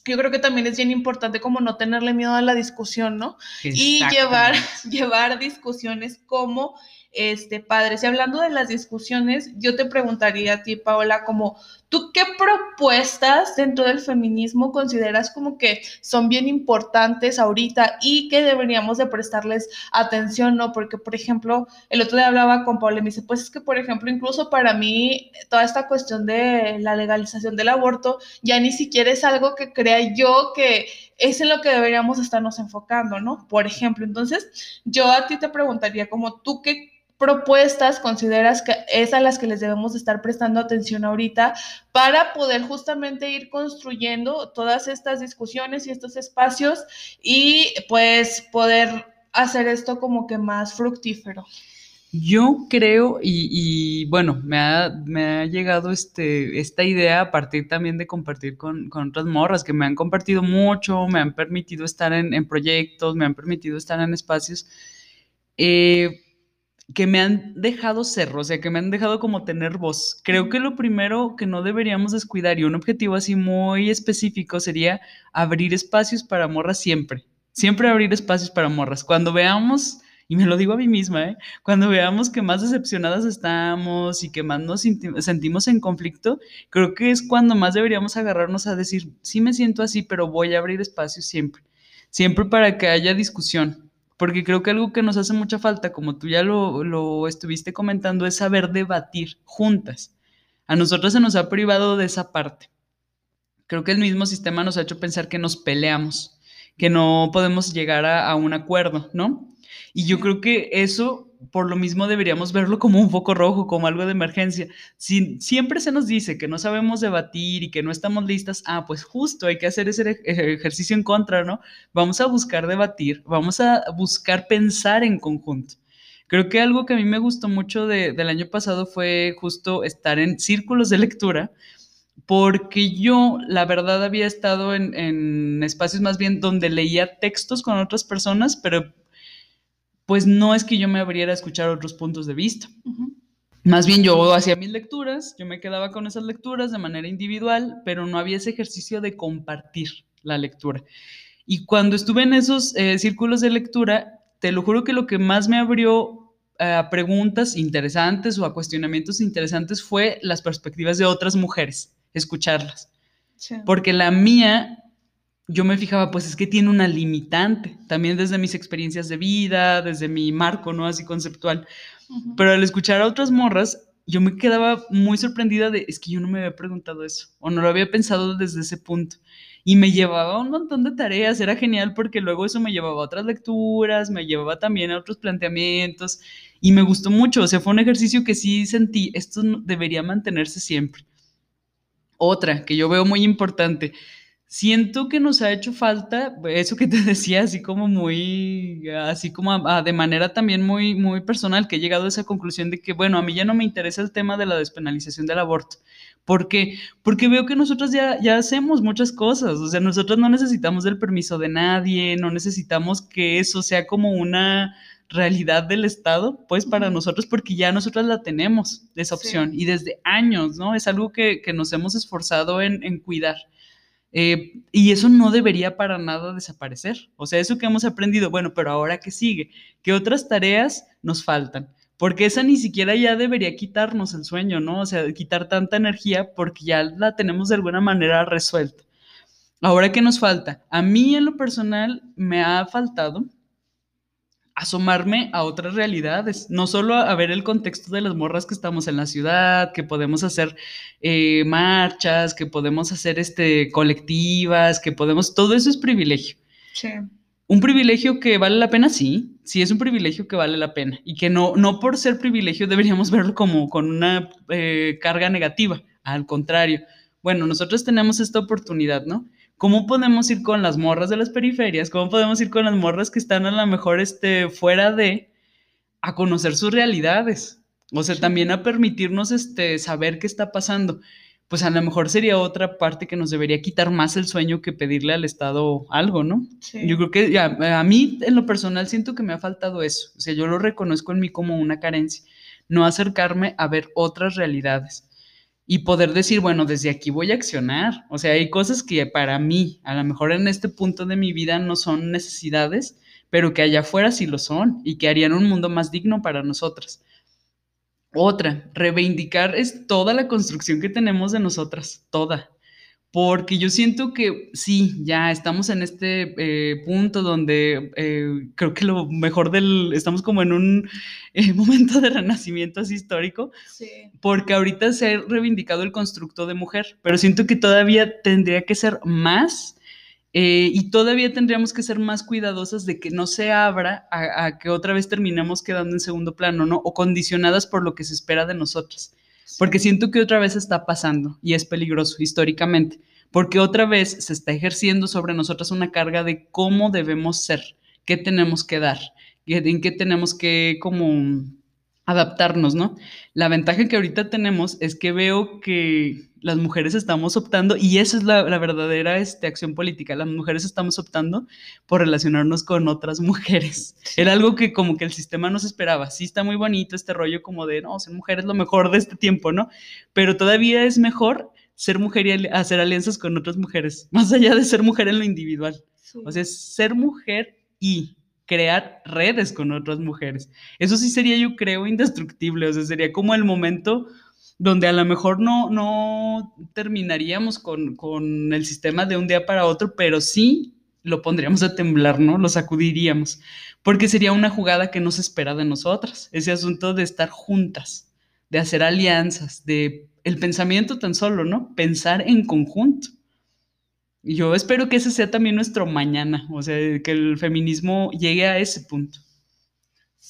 yo creo que también es bien importante como no tenerle miedo a la discusión, ¿no? Y llevar, llevar discusiones como este, padres. Y hablando de las discusiones, yo te preguntaría a ti, Paola, como ¿Tú qué propuestas dentro del feminismo consideras como que son bien importantes ahorita y que deberíamos de prestarles atención, ¿no? Porque, por ejemplo, el otro día hablaba con Paula y me dice, pues es que, por ejemplo, incluso para mí toda esta cuestión de la legalización del aborto ya ni siquiera es algo que crea yo que es en lo que deberíamos estarnos enfocando, ¿no? Por ejemplo, entonces yo a ti te preguntaría como tú qué propuestas consideras que es a las que les debemos estar prestando atención ahorita para poder justamente ir construyendo todas estas discusiones y estos espacios y pues poder hacer esto como que más fructífero? Yo creo, y, bueno, me ha, me ha, llegado este, esta idea a partir también de compartir con, con, otras morras que me han compartido mucho, me han permitido estar en, proyectos, me han permitido estar en espacios. Eh, que me han dejado ser, o sea, que me han dejado como tener voz. Creo que lo primero que no deberíamos descuidar y un objetivo así muy específico sería abrir espacios para morras siempre. Siempre abrir espacios para morras. Cuando veamos, y me lo digo a mí misma, ¿eh? cuando veamos que más decepcionadas estamos y que más nos sentimos en conflicto, creo que es cuando más deberíamos agarrarnos a decir, sí me siento así, pero voy a abrir espacios siempre. Siempre para que haya discusión, porque creo que algo que nos hace mucha falta, como tú ya lo, estuviste comentando, es saber debatir juntas. A nosotros se nos ha privado de esa parte. Creo que el mismo sistema nos ha hecho pensar que nos peleamos, que no podemos llegar a, a un acuerdo, ¿no? Y yo creo que eso por lo mismo deberíamos verlo como un foco rojo, como algo de emergencia. Si siempre se nos dice que no sabemos debatir y que no estamos listas, ah, pues justo hay que hacer ese ejercicio en contra, ¿no? Vamos a buscar debatir, vamos a buscar pensar en conjunto. Creo que algo que a mí me gustó mucho del año pasado fue justo estar en círculos de lectura, porque yo, la verdad, había estado en, en espacios más bien donde leía textos con otras personas, pero pues no es que yo me abriera a escuchar otros puntos de vista. Más bien yo hacía mis lecturas, yo me quedaba con esas lecturas de manera individual, pero no había ese ejercicio de compartir la lectura. Y cuando estuve en esos eh, círculos de lectura, te lo juro que lo que más me abrió a preguntas interesantes o a cuestionamientos interesantes fue las perspectivas de otras mujeres, escucharlas. Porque la mía yo me fijaba, pues es que tiene una limitante, también desde mis experiencias de vida, desde mi marco, ¿no? Así conceptual. Pero al escuchar a otras morras, yo me quedaba muy sorprendida de, es que yo no me había preguntado eso, o no lo había pensado desde ese punto. Y me llevaba un montón de tareas, era genial porque luego eso me llevaba a otras lecturas, me llevaba también a otros planteamientos, y me gustó mucho, o sea, fue un ejercicio que sí sentí, esto debería mantenerse siempre. Otra que yo veo muy importante, Siento que nos ha hecho falta eso que te decía, así como muy, así como de manera también muy, muy personal, que he llegado a esa conclusión de que, bueno, a mí ya no me interesa el tema de la despenalización del aborto. ¿Por qué? Porque veo que nosotros ya, ya hacemos muchas cosas, o sea, nosotros no necesitamos el permiso de nadie, no necesitamos que eso sea como una realidad del Estado, pues para nosotros, porque ya nosotros la tenemos, esa opción, y desde años, ¿no? Es algo que, que nos hemos esforzado en, en cuidar. Eh, y eso no debería para nada desaparecer. O sea, eso que hemos aprendido, bueno, pero ahora qué sigue, ¿qué otras tareas nos faltan? Porque esa ni siquiera ya debería quitarnos el sueño, ¿no? O sea, quitar tanta energía porque ya la tenemos de alguna manera resuelta. Ahora, ¿qué nos falta? A mí en lo personal me ha faltado asomarme a otras realidades, no solo a, ver el contexto de las morras que estamos en la ciudad, que podemos hacer eh, marchas, que podemos hacer este, colectivas, que podemos, todo eso es privilegio. Sí. Un privilegio que vale la pena, sí, sí es un privilegio que vale la pena y que no, no por ser privilegio deberíamos verlo como con una eh, carga negativa, al contrario. Bueno, nosotros tenemos esta oportunidad, ¿no? ¿Cómo podemos ir con las morras de las periferias? ¿Cómo podemos ir con las morras que están a lo mejor este, fuera de a conocer sus realidades? O sea, también a permitirnos este, saber qué está pasando. pues a lo mejor sería otra parte que nos debería quitar más el sueño que pedirle al Estado algo, ¿no? Yo creo que ya, a mí en lo personal siento que me ha faltado eso, o sea, yo lo reconozco en mí como una carencia, no acercarme a ver otras realidades y poder decir, bueno, desde aquí voy a accionar, o sea, hay cosas que para mí, a lo mejor en este punto de mi vida no son necesidades, pero que allá afuera sí lo son y que harían un mundo más digno para nosotras. Otra, reivindicar es toda la construcción que tenemos de nosotras, toda. Porque yo siento que sí, ya estamos en este eh, punto donde eh, creo que lo mejor del, estamos como en un eh, momento de renacimiento así histórico, sí. porque ahorita se ha reivindicado el constructo de mujer, pero siento que todavía tendría que ser más y todavía tendríamos que ser más cuidadosas de que no se abra a, que otra vez terminemos quedando en segundo plano, ¿no? O condicionadas por lo que se espera de nosotras. Porque siento que otra vez está pasando y es peligroso históricamente, porque otra vez se está ejerciendo sobre nosotras una carga de cómo debemos ser, qué tenemos que dar, en qué tenemos que como adaptarnos, ¿no? La ventaja que ahorita tenemos es que veo que las mujeres estamos optando, y esa es la, verdadera este, acción política, las mujeres estamos optando por relacionarnos con otras mujeres. Era algo que como que el sistema nos esperaba. Sí está muy bonito este rollo como de, no, ser mujer es lo mejor de este tiempo, ¿no? Pero todavía es mejor ser mujer y hacer alianzas con otras mujeres, más allá de ser mujer en lo individual. O sea, ser mujer y crear redes con otras mujeres. Eso sí sería, yo creo, indestructible, o sea, sería como el momento donde a lo mejor no, no terminaríamos con, con el sistema de un día para otro, pero sí lo pondríamos a temblar, ¿no? Lo sacudiríamos, porque sería una jugada que no se espera de nosotras, ese asunto de estar juntas, de hacer alianzas, de el pensamiento tan solo, ¿no? Pensar en conjunto. Yo espero que ese sea también nuestro mañana, o sea, que el feminismo llegue a ese punto.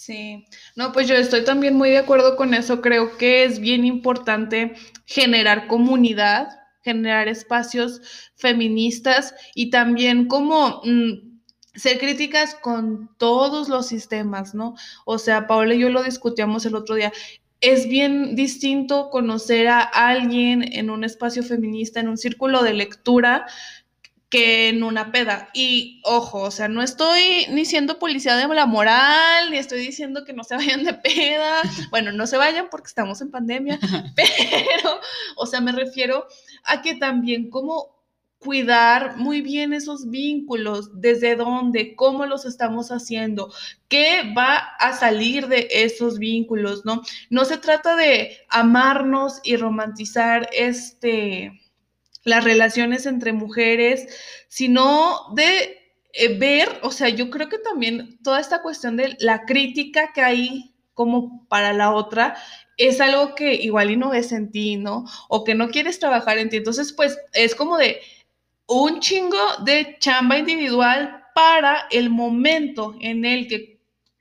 Sí, no, pues yo estoy también muy de acuerdo con eso. Creo que es bien importante generar comunidad, generar espacios feministas y también como mm, ser críticas con todos los sistemas, ¿no? O sea, Paola y yo lo discutíamos el otro día. Es bien distinto conocer a alguien en un espacio feminista, en un círculo de lectura, que en una peda. Y ojo, o sea, no estoy ni siendo policía de la moral, ni estoy diciendo que no se vayan de peda. Bueno, no se vayan porque estamos en pandemia, pero, o sea, me refiero a que también como cuidar muy bien esos vínculos, desde dónde, cómo los estamos haciendo, qué va a salir de esos vínculos, ¿no? No se trata de amarnos y romantizar este las relaciones entre mujeres, sino de eh, ver, o sea, yo creo que también toda esta cuestión de la crítica que hay como para la otra es algo que igual y no ves en ti, ¿no? O que no quieres trabajar en ti. Entonces, pues es como de un chingo de chamba individual para el momento en el que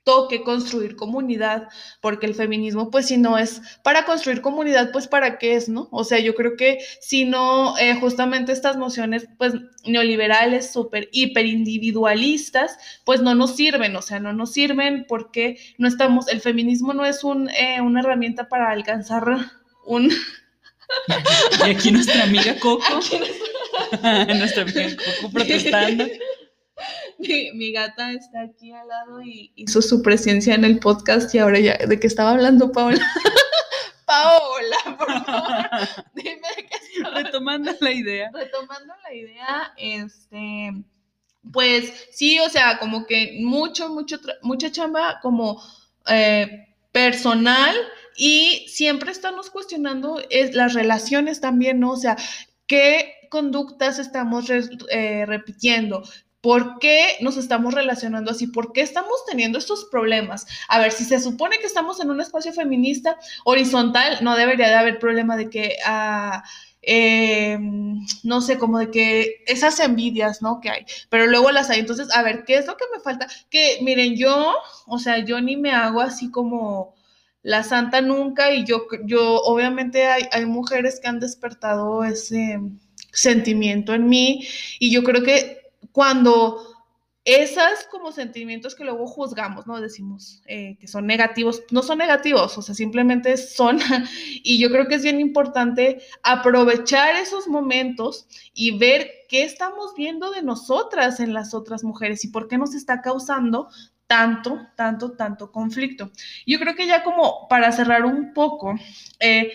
toque construir comunidad, porque el feminismo, pues si no es para construir comunidad, pues para qué es, ¿no? O sea, yo creo que si no, eh, justamente estas nociones, pues neoliberales, súper, hiper individualistas, pues no nos sirven, o sea, no nos sirven porque no estamos, el feminismo no es un, eh, una herramienta para alcanzar un... Y aquí nuestra amiga Coco, nuestra amiga Coco protestando. Mi, gata está aquí al lado y hizo su presencia en el podcast y ahora ya, ¿de qué estaba hablando Paola? Paola, por favor, dime de qué Retomando la idea. Retomando la idea, este, pues sí, o sea, como que mucho, mucho, mucha chamba como eh, personal y siempre estamos cuestionando es, las relaciones también, ¿no? O sea, qué conductas estamos eh, repitiendo, ¿Por qué nos estamos relacionando así? ¿Por qué estamos teniendo estos problemas? A ver, si se supone que estamos en un espacio feminista horizontal, no debería de haber problema de que, ah, em, no sé, como de que esas envidias, ¿no? Que hay, pero luego las hay. Entonces, a ver, ¿qué es lo que me falta? Que miren, yo, o sea, yo ni me hago así como la santa nunca y yo, yo, obviamente hay, hay mujeres que han despertado ese sentimiento en mí y yo creo que cuando esas como sentimientos que luego juzgamos, ¿no? Decimos eh, que son negativos, no son negativos, o sea, simplemente son, y yo creo que es bien importante aprovechar esos momentos y ver qué estamos viendo de nosotras en las otras mujeres y por qué nos está causando tanto, tanto, tanto conflicto. Yo creo que ya como para cerrar un poco, eh,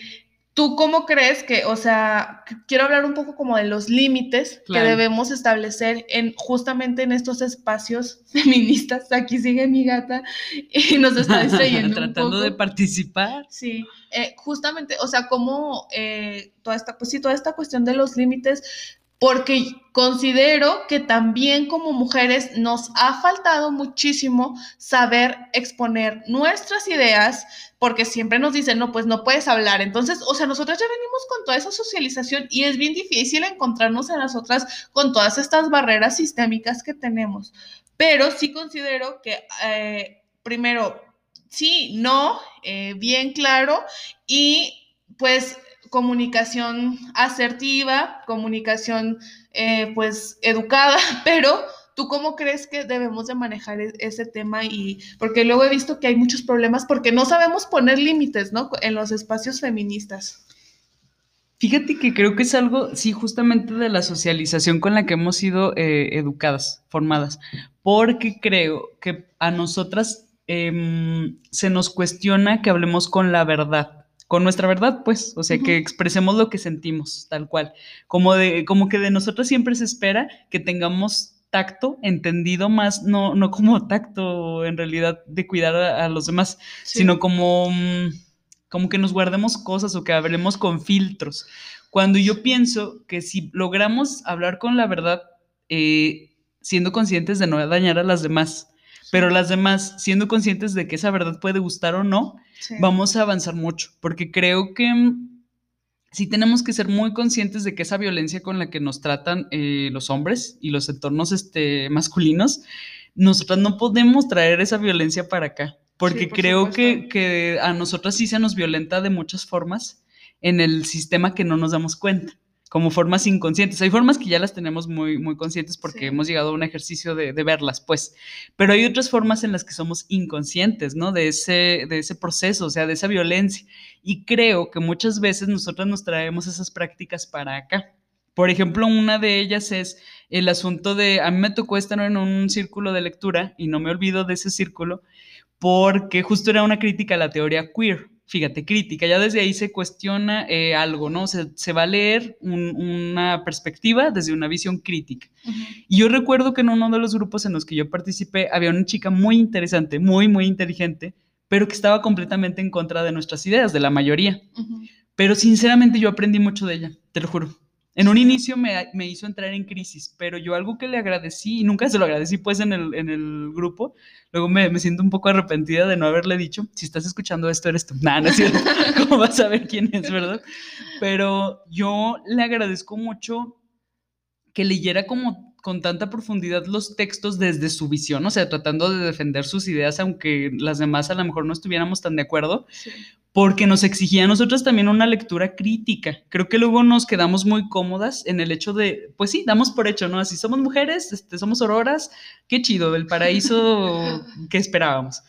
¿Tú cómo crees que, o sea, quiero hablar un poco como de los límites que debemos establecer en justamente en estos espacios feministas? Aquí sigue mi gata y nos está distrayendo. Tratando de participar. Sí, eh, justamente, o sea, cómo eh, toda esta, pues sí, toda esta cuestión de los límites porque considero que también como mujeres nos ha faltado muchísimo saber exponer nuestras ideas, porque siempre nos dicen, no, pues no puedes hablar. Entonces, o sea, nosotros ya venimos con toda esa socialización y es bien difícil encontrarnos en las otras con todas estas barreras sistémicas que tenemos. Pero sí considero que, eh, primero, sí, no, eh, bien claro y pues comunicación asertiva, comunicación eh, pues educada, pero ¿tú cómo crees que debemos de manejar e-, ese tema? Y porque luego he visto que hay muchos problemas porque no sabemos poner límites, ¿no? En los espacios feministas. Fíjate que creo que es algo, sí, justamente de la socialización con la que hemos sido eh, educadas, formadas, porque creo que a nosotras em, se nos cuestiona que hablemos con la verdad con nuestra verdad, pues, o sea, que expresemos lo que sentimos, tal cual. Como, de, como que de nosotros siempre se espera que tengamos tacto, entendido más, no, no como tacto en realidad de cuidar a, los demás, sino como, como que nos guardemos cosas o que hablemos con filtros. Cuando yo pienso que si logramos hablar con la verdad, eh, siendo conscientes de no dañar a las demás, pero las demás, siendo conscientes de que esa verdad puede gustar o no, vamos a avanzar mucho, porque creo que mm, sí tenemos que ser muy conscientes de que esa violencia con la que nos tratan eh, los hombres y los entornos este, masculinos, nosotras no podemos traer esa violencia para acá, porque creo que, que a nosotras sí se nos violenta de muchas formas en el sistema que no nos damos cuenta como formas inconscientes. Hay formas que ya las tenemos muy, muy conscientes porque hemos llegado a un ejercicio de, verlas, pues, pero hay otras formas en las que somos inconscientes, ¿no? De ese, de ese proceso, o sea, de esa violencia. Y creo que muchas veces nosotros nos traemos esas prácticas para acá. Por ejemplo, una de ellas es el asunto de, a mí me tocó estar en un círculo de lectura y no me olvido de ese círculo porque justo era una crítica a la teoría queer fíjate, crítica, ya desde ahí se cuestiona eh, algo, ¿no? Se, se, va a leer una perspectiva desde una visión crítica. Y yo recuerdo que en uno de los grupos en los que yo participé había una chica muy interesante, muy, muy inteligente, pero que estaba completamente en contra de nuestras ideas, de la mayoría. Pero sinceramente yo aprendí mucho de ella, te lo juro. En un inicio me, me, hizo entrar en crisis, pero yo algo que le agradecí, y nunca se lo agradecí pues en el, en el grupo, luego me, me, siento un poco arrepentida de no haberle dicho, si estás escuchando esto eres tú, nada, no es cierto, ¿cómo vas a saber quién es, verdad? Pero yo le agradezco mucho que leyera como con tanta profundidad los textos desde su visión, o sea, tratando de defender sus ideas, aunque las demás a lo mejor no estuviéramos tan de acuerdo, porque nos exigía a nosotros también una lectura crítica. Creo que luego nos quedamos muy cómodas en el hecho de, pues sí, damos por hecho, ¿no? Así somos mujeres, este, somos auroras, qué chido, el paraíso que esperábamos.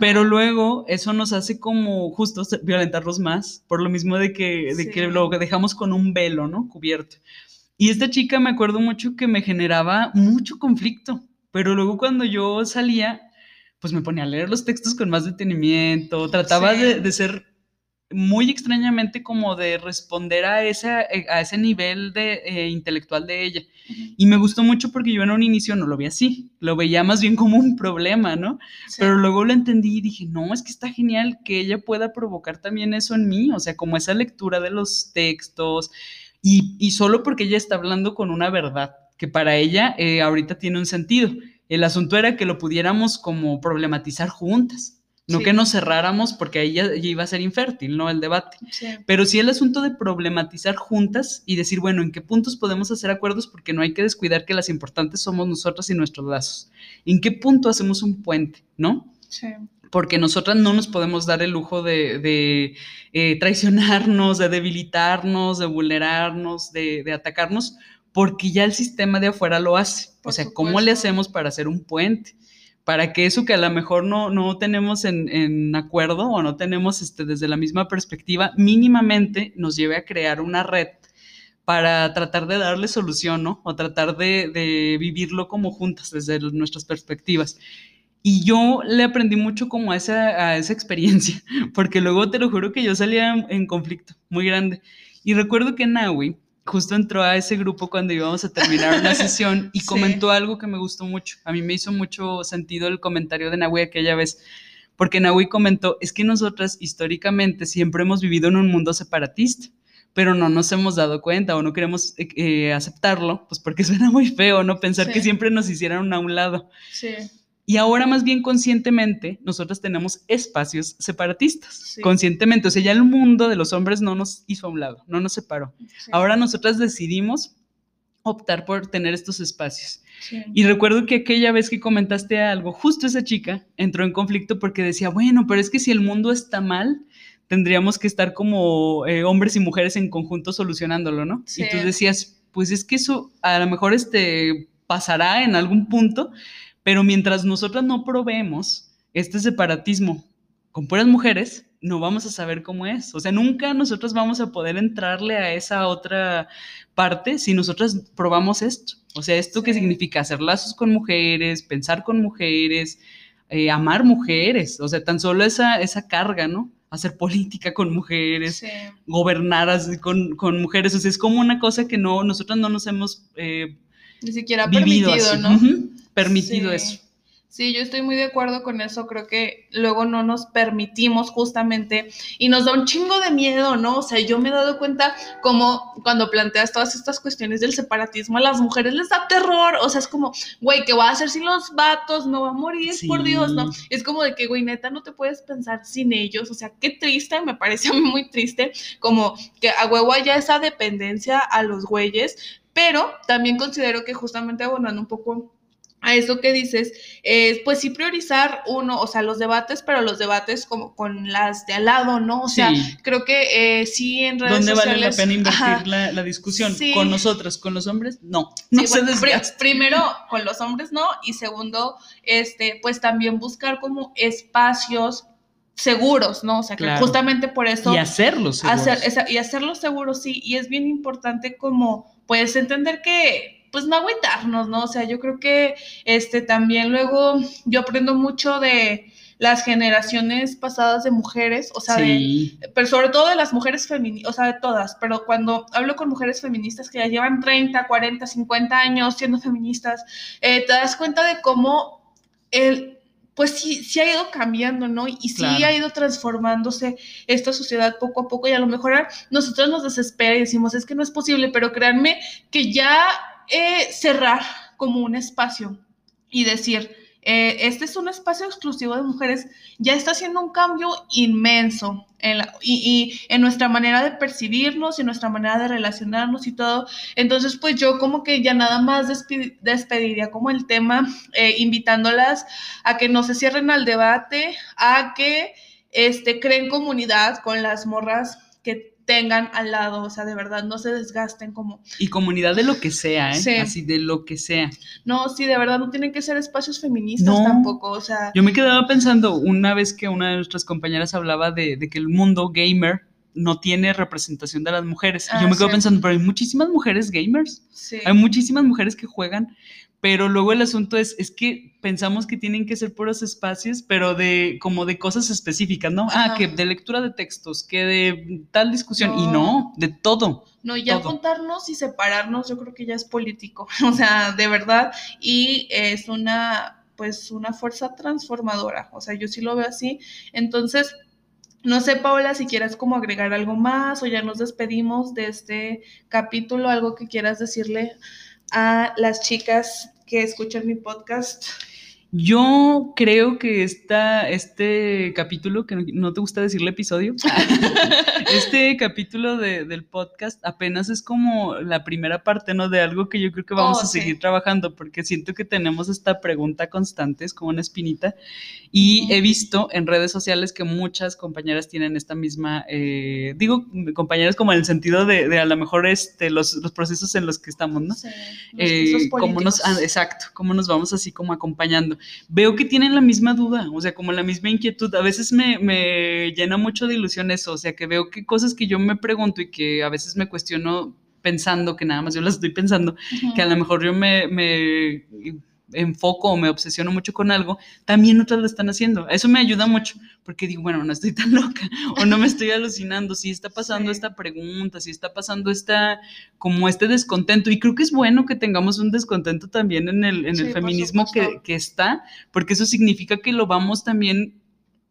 Pero luego eso nos hace como justo violentarlos más, por lo mismo de que, de que lo dejamos con un velo, ¿no? Cubierto. Y esta chica me acuerdo mucho que me generaba mucho conflicto, pero luego cuando yo salía, pues me ponía a leer los textos con más detenimiento, trataba de, ser muy extrañamente como de responder a, ese, a ese nivel de, eh, intelectual de ella. Y me gustó mucho porque yo en un inicio no lo vi así, lo veía más bien como un problema, ¿no? Pero luego lo entendí y dije, no, es que está genial que ella pueda provocar también eso en mí, o sea, como esa lectura de los textos, y, solo porque ella está hablando con una verdad, que para ella eh, ahorita tiene un sentido. El asunto era que lo pudiéramos como problematizar juntas, no que nos cerráramos porque ahí ya, iba a ser infértil, ¿no? El debate. Pero sí el asunto de problematizar juntas y decir, bueno, ¿en qué puntos podemos hacer acuerdos? Porque no hay que descuidar que las importantes somos nosotras y nuestros lazos. ¿En qué punto hacemos un puente, no? Sí porque nosotras no nos podemos dar el lujo de, eh, traicionarnos, de debilitarnos, de vulnerarnos, de, atacarnos, porque ya el sistema de afuera lo hace. o sea, ¿cómo le hacemos para hacer un puente? Para que eso que a lo mejor no, no tenemos en, acuerdo o no tenemos este, desde la misma perspectiva, mínimamente nos lleve a crear una red para tratar de darle solución, ¿no? O tratar de, de vivirlo como juntas desde nuestras perspectivas. Y yo le aprendí mucho como a esa, a esa experiencia, porque luego te lo juro que yo salía en, conflicto muy grande. Y recuerdo que Naui justo entró a ese grupo cuando íbamos a terminar una sesión y comentó algo que me gustó mucho. A mí me hizo mucho sentido el comentario de Naui aquella vez, porque Naui comentó, es que nosotras históricamente siempre hemos vivido en un mundo separatista pero no nos hemos dado cuenta o no queremos eh, eh, aceptarlo, pues porque suena muy feo, ¿no? Pensar que siempre nos hicieran a un lado. Sí. Y ahora más bien conscientemente, nosotros tenemos espacios separatistas, conscientemente. O sea, ya el mundo de los hombres no nos hizo a un lado, no nos separó. Ahora nosotras decidimos optar por tener estos espacios. Y recuerdo que aquella vez que comentaste algo, justo esa chica entró en conflicto porque decía, bueno, pero es que si el mundo está mal, tendríamos que estar como eh, hombres y mujeres en conjunto solucionándolo, ¿no? Y tú decías, pues es que eso a lo mejor este, pasará en algún punto, pero mientras nosotras no probemos este separatismo con puras mujeres, no vamos a saber cómo es. O sea, nunca nosotros vamos a poder entrarle a esa otra parte si nosotras probamos esto. O sea, esto que significa hacer lazos con mujeres, pensar con mujeres, eh, amar mujeres. O sea, tan solo esa, esa carga, ¿no? Hacer política con mujeres, gobernar con, con, mujeres. O sea, es como una cosa que no, nosotros no nos hemos eh, ni siquiera permitido, ¿no? Permitido eso. Sí, yo estoy muy de acuerdo con eso. Creo que luego no nos permitimos justamente y nos da un chingo de miedo, ¿no? O sea, yo me he dado cuenta como cuando planteas todas estas cuestiones del separatismo, a las mujeres les da terror. O sea, es como, güey, ¿qué va a hacer sin los vatos? No va a morir, por Dios, ¿no? Es como de que, güey, neta, no te puedes pensar sin ellos. O sea, qué triste, me parece a mí muy triste, como que a huevo haya esa dependencia a los güeyes, pero también considero que justamente abonando un poco a eso que dices, es pues sí priorizar uno, o sea, los debates, pero los debates como con las de al lado, ¿no? O sea, creo que eh, sí en redes ¿Dónde vale la pena invertir la, discusión? ¿Con nosotros? ¿Con los hombres? No. no primero, con los hombres no, y segundo, este, pues también buscar como espacios seguros, ¿no? O sea, que justamente por eso... Y hacerlos seguros. Hacer, y hacerlos seguros, sí, y es bien importante como, pues, entender que, pues, no agüitarnos, ¿no? O sea, yo creo que, este, también luego yo aprendo mucho de las generaciones pasadas de mujeres, o sea, pero sobre todo de las mujeres feministas, o sea, de todas, pero cuando hablo con mujeres feministas que ya llevan 30, 40, 50 años siendo feministas, eh, te das cuenta de cómo el, pues sí, sí ha ido cambiando, ¿no? Y sí ha ido transformándose esta sociedad poco a poco y a lo mejor nosotros nos desespera y decimos, es que no es posible, pero créanme que ya eh, cerrar como un espacio y decir, eh, este es un espacio exclusivo de mujeres, ya está haciendo un cambio inmenso en y, en nuestra manera de percibirnos y nuestra manera de relacionarnos y todo. Entonces, pues yo como que ya nada más despediría como el tema, eh, invitándolas a que no se cierren al debate, a que este, creen comunidad con las morras que tengan al lado, o sea, de verdad, no se desgasten como... Y comunidad de lo que sea, ¿eh? Sí. Así de lo que sea. No, sí, de verdad, no tienen que ser espacios feministas tampoco, o sea... Yo me quedaba pensando una vez que una de nuestras compañeras hablaba de, que el mundo gamer no tiene representación de las mujeres. y yo me ah, quedo pensando, pero hay muchísimas mujeres gamers. Sí. Hay muchísimas mujeres que juegan, pero luego el asunto es, es que pensamos que tienen que ser puros espacios, pero de como de cosas específicas, ¿no? Ah, que de lectura de textos, que de tal discusión, y no, de todo. No, ya contarnos y separarnos, yo creo que ya es político, o sea, de verdad, y es una, pues, una fuerza transformadora, o sea, yo sí lo veo así, entonces... No sé, Paola, si quieras como agregar algo más o ya nos despedimos de este capítulo, algo que quieras decirle a las chicas que escuchan mi podcast? Yo creo que esta, este capítulo, que no te gusta decirle episodio, este capítulo del podcast apenas es como la primera parte, ¿no? De algo que yo creo que vamos Oh, a sí. seguir trabajando, porque siento que tenemos esta pregunta constante, es como una espinita, y he visto en redes sociales que muchas compañeras tienen esta misma, eh, digo, compañeras como en el sentido de, de a lo mejor este, los, los procesos en los que estamos, ¿no? Sí, los Eh, presos cómo nos, ah, exacto, cómo nos vamos así como acompañando. Veo que tienen la misma duda, o sea, como la misma inquietud. A veces me, me llena mucho de ilusión eso, o sea, que veo que cosas que yo me pregunto y que a veces me cuestiono pensando que nada más yo las estoy pensando, que a lo mejor yo me, me enfoco o me obsesiono mucho con algo, también otras lo están haciendo. Eso me ayuda mucho, porque digo, bueno, no estoy tan loca o no me estoy alucinando, si está pasando Sí. esta pregunta, si está pasando esta, como este descontento, y creo que es bueno que tengamos un descontento también en el, en el feminismo que, que está, porque eso significa que lo vamos también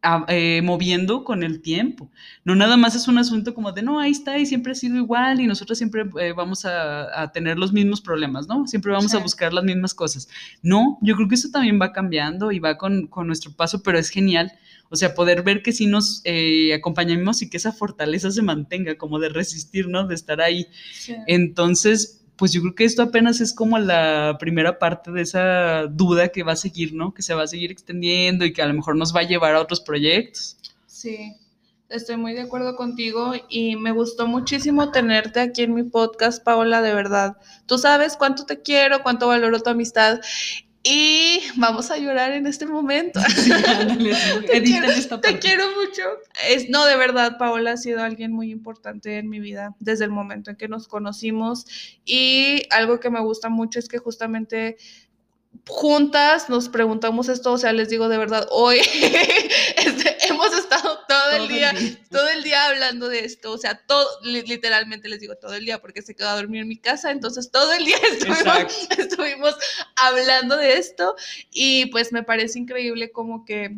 a- eh, moviendo con el tiempo. No nada más es un asunto como de, no, ahí está y siempre ha sido igual y nosotros siempre eh, vamos a, a tener los mismos problemas, ¿no? Siempre vamos a buscar las mismas cosas. No, yo creo que eso también va cambiando y va con, con nuestro paso, pero es genial. O sea, poder ver que sí nos eh, acompañamos y que esa fortaleza se mantenga, como de resistir, ¿no? De estar ahí. Sí. Entonces, pues yo creo que esto apenas es como la primera parte de esa duda que va a seguir, ¿no? Que se va a seguir extendiendo y que a lo mejor nos va a llevar a otros proyectos. Sí, estoy muy de acuerdo contigo y me gustó muchísimo tenerte aquí en mi podcast, Paola, de verdad. Tú sabes cuánto te quiero, cuánto valoro tu amistad y vamos a llorar en este momento. Sí, ándale, sí. Te quiero- esta Te quiero mucho. Es, no, de verdad, Paola ha sido alguien muy importante en mi vida desde el momento en que nos conocimos y algo que me gusta mucho es que justamente juntas nos preguntamos esto, o sea, les digo de verdad, hoy este, hemos estado todo, el día, todo el día hablando de esto, o sea, todo, li- literalmente les digo todo el día porque se quedó a dormir en mi casa, entonces todo el día estuvimos, estuvimos hablando de esto y pues me parece increíble como que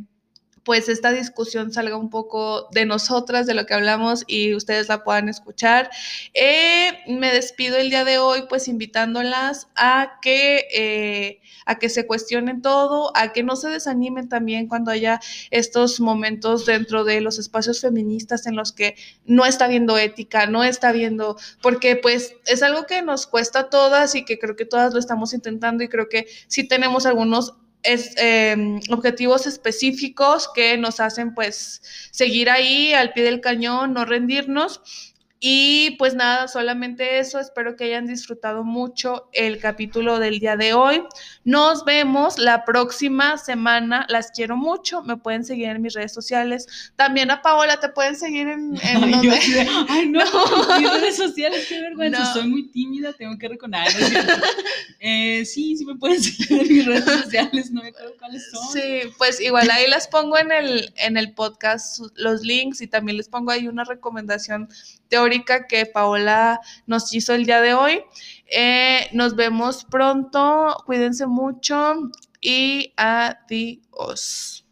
pues esta discusión salga un poco de nosotras, de lo que hablamos y ustedes la puedan escuchar. Eh, me despido el día de hoy pues invitándolas a que, eh, a que se cuestionen todo, a que no se desanimen también cuando haya estos momentos dentro de los espacios feministas en los que no está viendo ética, no está viendo, porque pues es algo que nos cuesta a todas y que creo que todas lo estamos intentando y creo que sí tenemos algunos es, eh, objetivos específicos que nos hacen pues seguir ahí al pie del cañón, no rendirnos. Y pues nada, solamente eso. Espero que hayan disfrutado mucho el capítulo del día de hoy. Nos vemos la próxima semana. Las quiero mucho. Me pueden seguir en mis redes sociales. También a Paola te pueden seguir en, en Ay, yo no, No. mis redes sociales, qué vergüenza. No. Soy muy tímida, tengo que reconocer. Eh, sí, sí me pueden seguir en mis redes sociales, no me acuerdo cuáles son. Sí, pues igual ahí les pongo en el, en el podcast los links y también les pongo ahí una recomendación teórica que Paola nos hizo el día de hoy. Eh, nos vemos pronto, cuídense mucho y adiós.